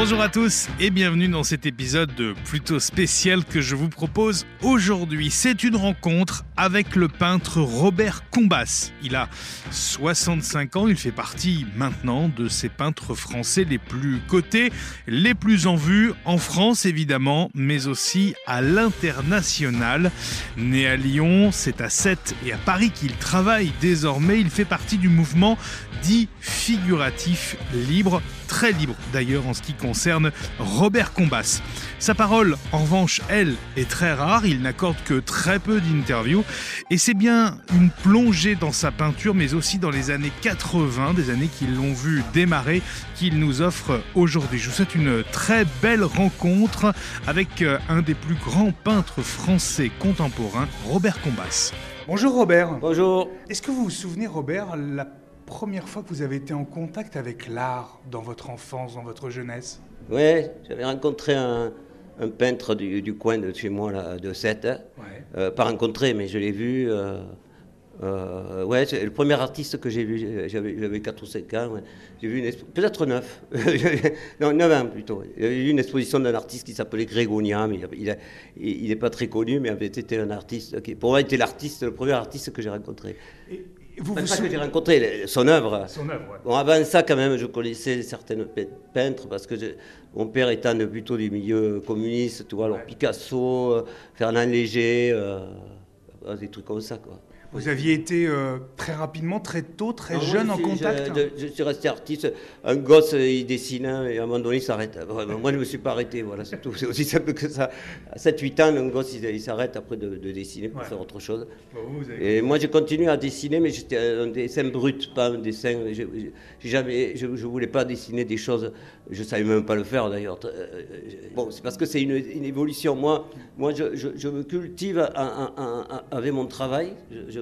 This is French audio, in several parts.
Bonjour à tous et bienvenue dans cet épisode plutôt spécial que je vous propose aujourd'hui. C'est une rencontre avec le peintre Robert Combas. Il a 65 ans, il fait partie maintenant de ces peintres français les plus cotés, les plus en vue en France évidemment, mais aussi à l'international. Né à Lyon, c'est à 7 et à Paris qu'il travaille désormais. Il fait partie du mouvement dit figuratif libre, très libre d'ailleurs en ce qui concerne Robert Combas. Sa parole, en revanche, elle, est très rare, il n'accorde que très peu d'interviews, et c'est bien une plongée dans sa peinture, mais aussi dans les années 80, des années qui l'ont vu démarrer, qu'il nous offre aujourd'hui. Je vous souhaite une très belle rencontre avec euh, un des plus grands peintres français contemporains, Robert Combas. Bonjour Robert. Bonjour. Est-ce que vous vous souvenez, Robert, la première fois que vous avez été en contact avec l'art dans votre enfance, dans votre jeunesse Oui, j'avais rencontré un, peintre du, coin de chez moi, là, de Sète. Ouais. Euh, pas rencontré, mais je l'ai vu. Euh, euh, ouais, c'est le premier artiste que j'ai vu, j'avais 4 ou 5 ans. J'ai vu une peut-être 9, non 9 ans plutôt. Avait eu une exposition d'un artiste qui s'appelait Grégonia, mais il n'est pas très connu, mais avait été un artiste qui, pour moi, était l'artiste, le premier artiste que j'ai rencontré. Vous, vous que j'ai rencontré son œuvre. Son œuvre, Bon, avant ça, quand même, je connaissais certaines peintres parce que mon père étant plutôt du milieu communiste, tu vois, alors Picasso, euh, Fernand Léger, euh, des trucs comme ça, quoi. Vous aviez été euh, très rapidement, très tôt, très jeune en contact je, suis resté artiste. Un gosse, il dessine hein, et à un moment donné, il s'arrête. Moi, je ne me suis pas arrêté. Voilà, c'est tout. C'est aussi simple que ça. À 7-8 ans, un gosse, il, s'arrête après de, dessiner pour faire autre chose. et moi, j'ai continué à dessiner, mais j'étais un dessin brut, pas un dessin. Je ne voulais pas dessiner des choses. Je ne savais même pas le faire d'ailleurs. Euh, bon, c'est parce que c'est une, évolution. Moi, moi je, me cultive avec mon travail. Je,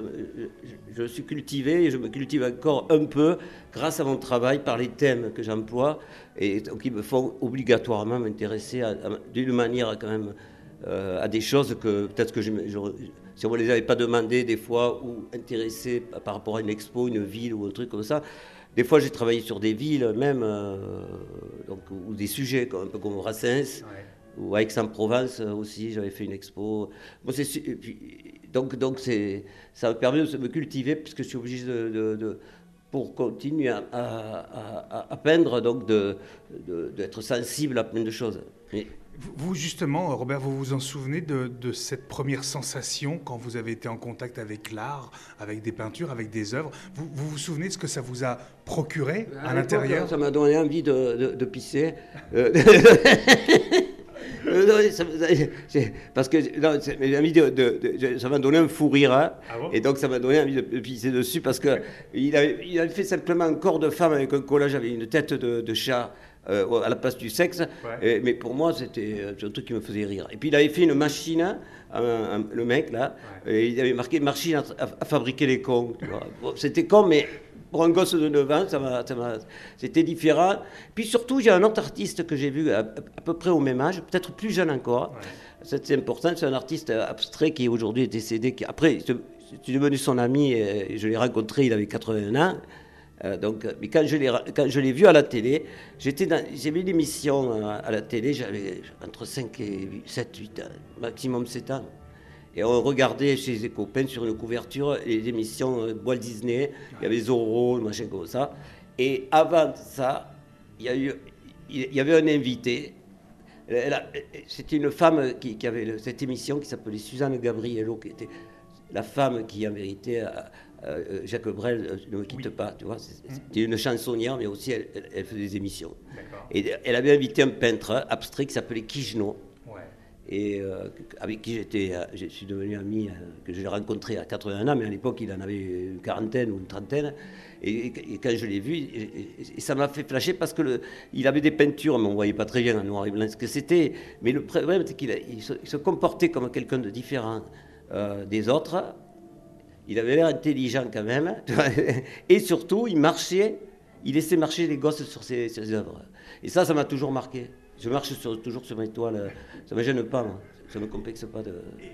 je, suis cultivé et je me cultive encore un peu grâce à mon travail par les thèmes que j'emploie et qui me font obligatoirement m'intéresser d'une manière quand même euh, à des choses que peut-être que je, si on ne les avait pas demandées des fois ou intéressés par rapport à une expo, une ville ou un truc comme ça. Des fois, j'ai travaillé sur des villes même, euh, donc, ou des sujets un peu comme Brassens, ou à Aix-en-Provence aussi, j'avais fait une expo. Bon, donc, donc ça me permet de me cultiver, puisque je suis obligé de, pour continuer à, peindre, donc d'être sensible à plein de choses. Vous, justement, Robert, vous vous en souvenez de, cette première sensation quand vous avez été en contact avec l'art, avec des peintures, avec des œuvres? Vous, vous, souvenez de ce que ça vous a procuré à, l'intérieur? Ça m'a donné envie de, pisser. Euh, parce que ça m'a donné un fou rire. Hein. Ah et donc ça m'a donné envie de pisser dessus parce qu'il il avait fait simplement un corps de femme avec un collage, avec une tête de, chat. Euh, à la place du sexe, mais pour moi c'était un truc qui me faisait rire. Et puis il avait fait une machine, le mec là, et il avait marqué machine à, fabriquer les cons. c'était con, mais pour un gosse de 9 ans, ça c'était différent. Puis surtout, j'ai un autre artiste que j'ai vu à, peu près au même âge, peut-être plus jeune encore. C'est important, c'est un artiste abstrait qui aujourd'hui est décédé. Qui, après, c'est devenu son ami et je l'ai rencontré, il avait 81 ans. Euh, donc, mais quand je l'ai vu à la télé, j'étais j'avais une émission à, à la télé, j'avais entre 5 et 7, 8 ans, maximum 7 ans. Et on regardait chez les copains sur une couverture les émissions euh, Walt Disney, il y avait Zorro, machin comme ça. Et avant ça, il y, a eu, il y avait un invité. C'était une femme qui, avait cette émission qui s'appelait Suzanne Gabriello, qui était la femme qui, en vérité, Jacques Brel ne me quitte pas, tu vois. C'était une chansonnière, mais aussi elle, elle faisait des émissions. Et elle avait invité un peintre abstrait qui s'appelait Kijno et euh, avec qui j'étais, euh, je suis devenu ami, euh, que j'ai rencontré à 81 ans, mais à l'époque il en avait une quarantaine ou une trentaine. Et, quand je l'ai vu, ça m'a fait flasher parce que il avait des peintures, mais on ne voyait pas très bien en noir et blanc ce que c'était. Mais le problème, c'est qu'il se, comportait comme quelqu'un de différent des autres. Il avait l'air intelligent quand même. et surtout, il marchait, il laissait marcher les gosses sur ses, œuvres. Et ça, ça m'a toujours marqué. Je marche toujours sur mes toiles. Ça ne me gêne pas, moi. ça ne me complexe pas de.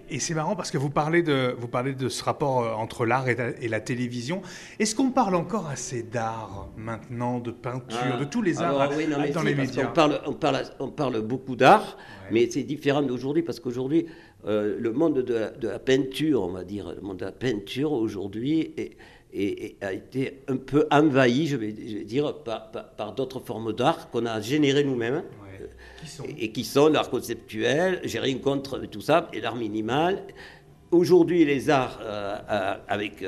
Et, c'est marrant parce que vous parlez de, vous parlez de ce rapport euh, entre l'art et, la télévision. Est-ce qu'on parle encore assez d'art maintenant, de peinture, de tous les arts dans les médias on parle, on, parle, on parle beaucoup d'art, mais c'est différent d'aujourd'hui parce qu'aujourd'hui, euh, le monde de la, de la, peinture, on va dire, le monde de la peinture aujourd'hui est et, a été un peu envahi, je vais, dire, par, d'autres formes d'art qu'on a générées nous-mêmes. Et, qui sont l'art conceptuel, j'ai rien contre tout ça, et l'art minimal. Aujourd'hui, les arts euh, euh, avec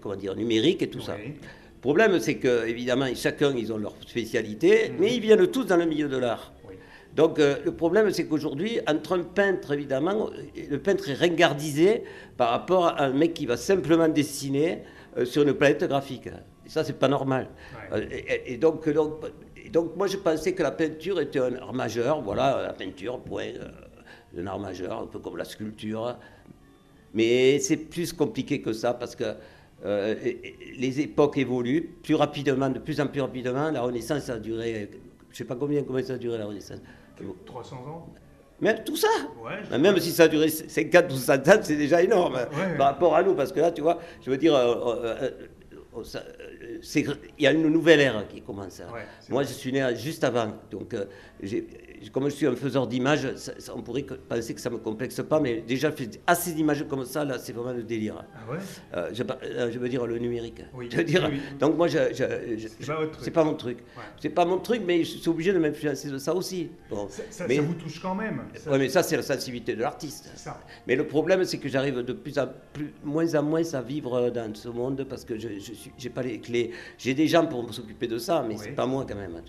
comment dire, numérique et tout ça. Le problème, c'est que, évidemment, chacun, ils ont leur spécialité, mhm. mais ils viennent tous dans le milieu de l'art. Donc euh, le problème, c'est qu'aujourd'hui, entre un peintre, évidemment, le peintre est ringardisé par rapport à un mec qui va simplement dessiner euh, sur une planète graphique. Et ça, c'est pas normal. Euh, et, donc, donc, donc, moi, je pensais que la peinture était un art majeur. Voilà, la peinture, point, un art majeur, un peu comme la sculpture. Mais c'est plus compliqué que ça parce que les époques évoluent plus rapidement, de plus en plus rapidement. La Renaissance a duré, je ne sais pas combien, combien ça a duré la Renaissance? 300 ans Même tout ça Même si ça a duré 50 ou 100 ans, c'est déjà énorme par rapport à nous. Parce que là, tu vois, je veux dire, euh, euh, euh, il y a une nouvelle ère qui commence. Moi, je suis né juste avant. Donc, comme je suis un faiseur d'images, on pourrait penser que ça ne me complexe pas, mais déjà, faire assez d'images comme ça, là, c'est vraiment le délire. Ah ouais? Euh, euh, je, veux dire le numérique. Oui. Je veux dire, Donc moi, je, c'est pas, mon truc. C'est pas mon truc, mais je suis obligé de m'influencer de ça aussi. Ça, mais, ça, vous touche quand même. Oui, mais ça, c'est la sensibilité de l'artiste. Mais le problème, c'est que j'arrive de plus en plus, moins en moins à vivre dans ce monde parce que je n'ai pas les clés. J'ai des gens pour s'occuper de ça, mais c'est pas moi quand même.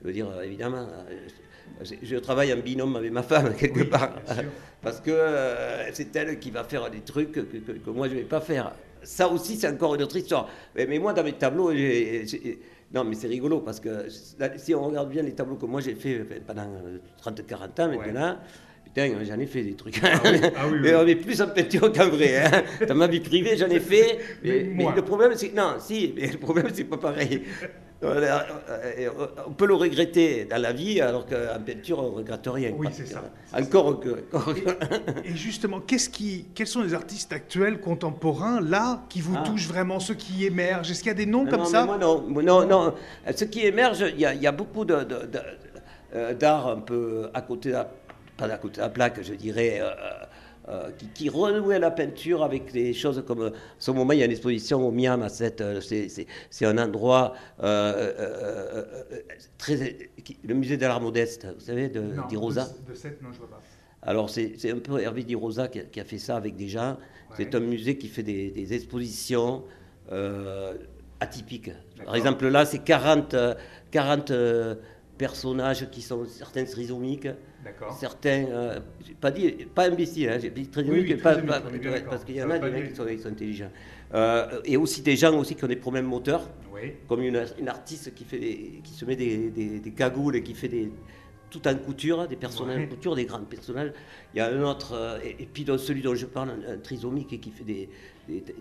Je veux dire, évidemment, je travaille en binôme avec ma femme, quelque part. Parce que euh, c'est elle qui va faire des trucs que, moi, je ne vais pas faire. Ça aussi, c'est encore une autre histoire. Mais, moi, dans mes tableaux, non, mais c'est rigolo parce que si on regarde bien les tableaux que moi j'ai fait pendant 30-40 ans maintenant, putain, j'en ai fait des trucs. Ah ah mais, plus en peinture qu'en vrai. Hein. Dans ma vie privée, j'en ai fait. Mais, le problème, c'est non, si, mais le problème, c'est pas pareil. Euh, euh, on peut le regretter dans la vie, alors qu'en peinture, on ne regrette rien. Oui, c'est ça. Encore que. Et, justement, qu'est-ce qui, quels sont les artistes actuels, contemporains, là, qui vous ah. touchent vraiment, ceux qui émergent? Est-ce qu'il y a des noms comme ça? moi, non, non, non. Ceux qui émergent, il y a, y a beaucoup d'art de, de, euh, un peu à côté, de la, pas à côté de la plaque, je dirais. Euh, qui, qui, renouait la peinture avec des choses comme. En ce moment, il y a une exposition au Miam, à. Euh, c'est un endroit euh, très. le musée de l'art modeste, vous savez, de Di Rosa. De, cette, non, je vois pas. Alors, c'est un peu Hervé Di Rosa qui a, fait ça avec des gens. C'est un musée qui fait des, des expositions atypiques. Par exemple, là, c'est 40, 40 personnages qui sont certains trisomiques, certains, euh, pas dit, pas imbéciles, hein, j'ai dit trisomiques, parce qu'il y en a des mecs qui sont, qui sont intelligents. Euh, et aussi des gens aussi qui ont des problèmes moteurs, comme une, une, artiste qui, fait des, qui se met des, des, cagoules et qui fait des, tout en couture, des personnages en couture, des grands personnages. Il y a un autre, euh, et, puis dans celui dont je parle, un, trisomique qui fait des,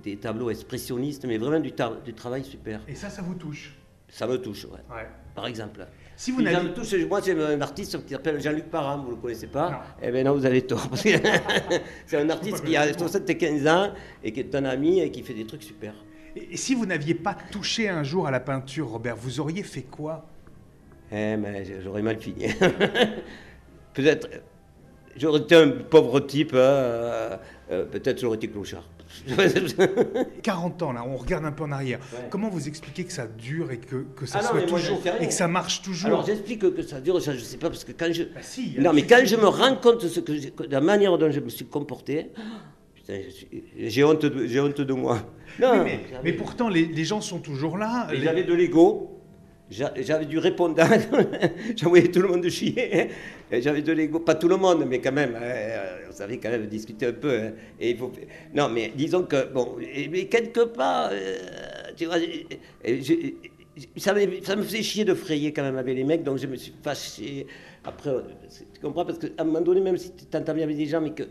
des, tableaux expressionnistes, mais vraiment du, du, travail super. Et ça, ça vous touche? Ça me touche, ouais. Par exemple. Si vous n'avez... moi, j'ai un artiste qui s'appelle Jean-Luc Parham, vous ne le connaissez pas Eh bien non, vous avez tort. c'est un artiste qui a 75 ans et qui est un ami et qui fait des trucs super. Et si vous n'aviez pas touché un jour à la peinture, Robert, vous auriez fait quoi? Eh mais j'aurais mal fini. Peut-être, j'aurais été un pauvre type, hein, euh, euh, peut-être j'aurais été clochard. 40 ans, là, on regarde un peu en arrière. Comment vous expliquez que ça dure et que, que ça ah soit toujours et que ça marche toujours Alors j'explique que ça dure, je ne sais pas parce que quand je bah non mais quand je me rends compte de ce que de la manière dont je me suis comporté, j'ai honte de j'ai honte de moi. Non, mais, pourtant les, les, gens sont toujours là. Les... J'avais de l'ego. J'avais du répondant, j'envoyais tout le monde chier. J'avais de l'ego, pas tout le monde, mais quand même, hein, on savait quand même discuter un peu. Hein. Et. Non, mais disons que, bon, mais quelque part, euh, tu vois, ça, me, faisait chier de frayer quand même avec les mecs, donc je me suis fâché. Après, tu comprends Parce qu'à un moment donné, même si tu t'entends bien avec des gens, mais que,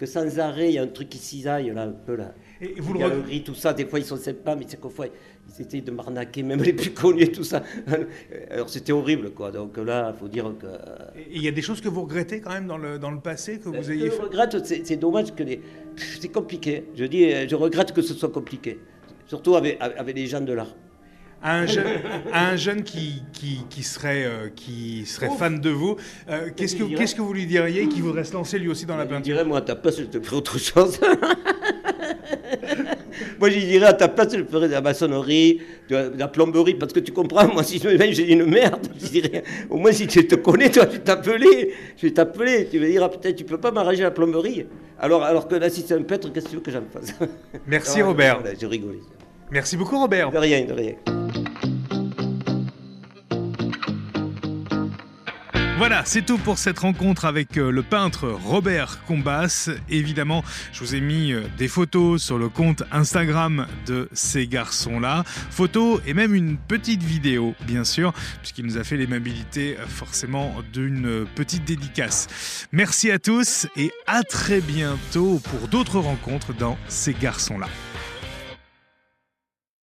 que sans arrêt, il y a un truc qui cisaille là, un peu là. Et vous le, tout ça, des fois ils sont sympas, mais c'est qu'au fois, ils essayaient de m'arnaquer, même les plus connus et tout ça. Alors c'était horrible, quoi. Donc là, il faut dire que. Il y a des choses que vous regrettez quand même dans le, dans le passé que vous ayez fait? Je regrette, c'est dommage que les. C'est compliqué. Je dis, je regrette que ce soit compliqué. Surtout avec, avec les gens de l'art. Un jeune, un jeune qui, qui, qui serait, euh, qui serait fan de vous, euh, qu'est-ce que, qu'est-ce que vous lui diriez qui voudrait se lancer lui aussi dans la peinture? Je dirais, moi, à ta place, je te ferais autre chose. moi, je dirais, à ta place, je ferais de la maçonnerie, de la plomberie, parce que tu comprends, moi, si je me mets, j'ai une merde. Je dirais, au moins, si tu te connais, toi, je vais t'appeler. Je vais t'appeler. Tu me diras, peut-être, tu peux pas m'arranger la plomberie. Alors, alors que là, si c'est un peintre, qu'est-ce que tu veux que j'en fasse? Merci, Robert. je rigole. Merci beaucoup, Robert. De rien, de rien. Voilà, c'est tout pour cette rencontre avec euh, le peintre Robert Combas. Évidemment, je vous ai mis euh, des photos sur le compte Instagram de ces garçons-là. Photos et même une petite vidéo, bien sûr, puisqu'il nous a fait l'aimabilité euh, forcément d'une petite dédicace. Merci à tous et à très bientôt pour d'autres rencontres dans ces garçons-là.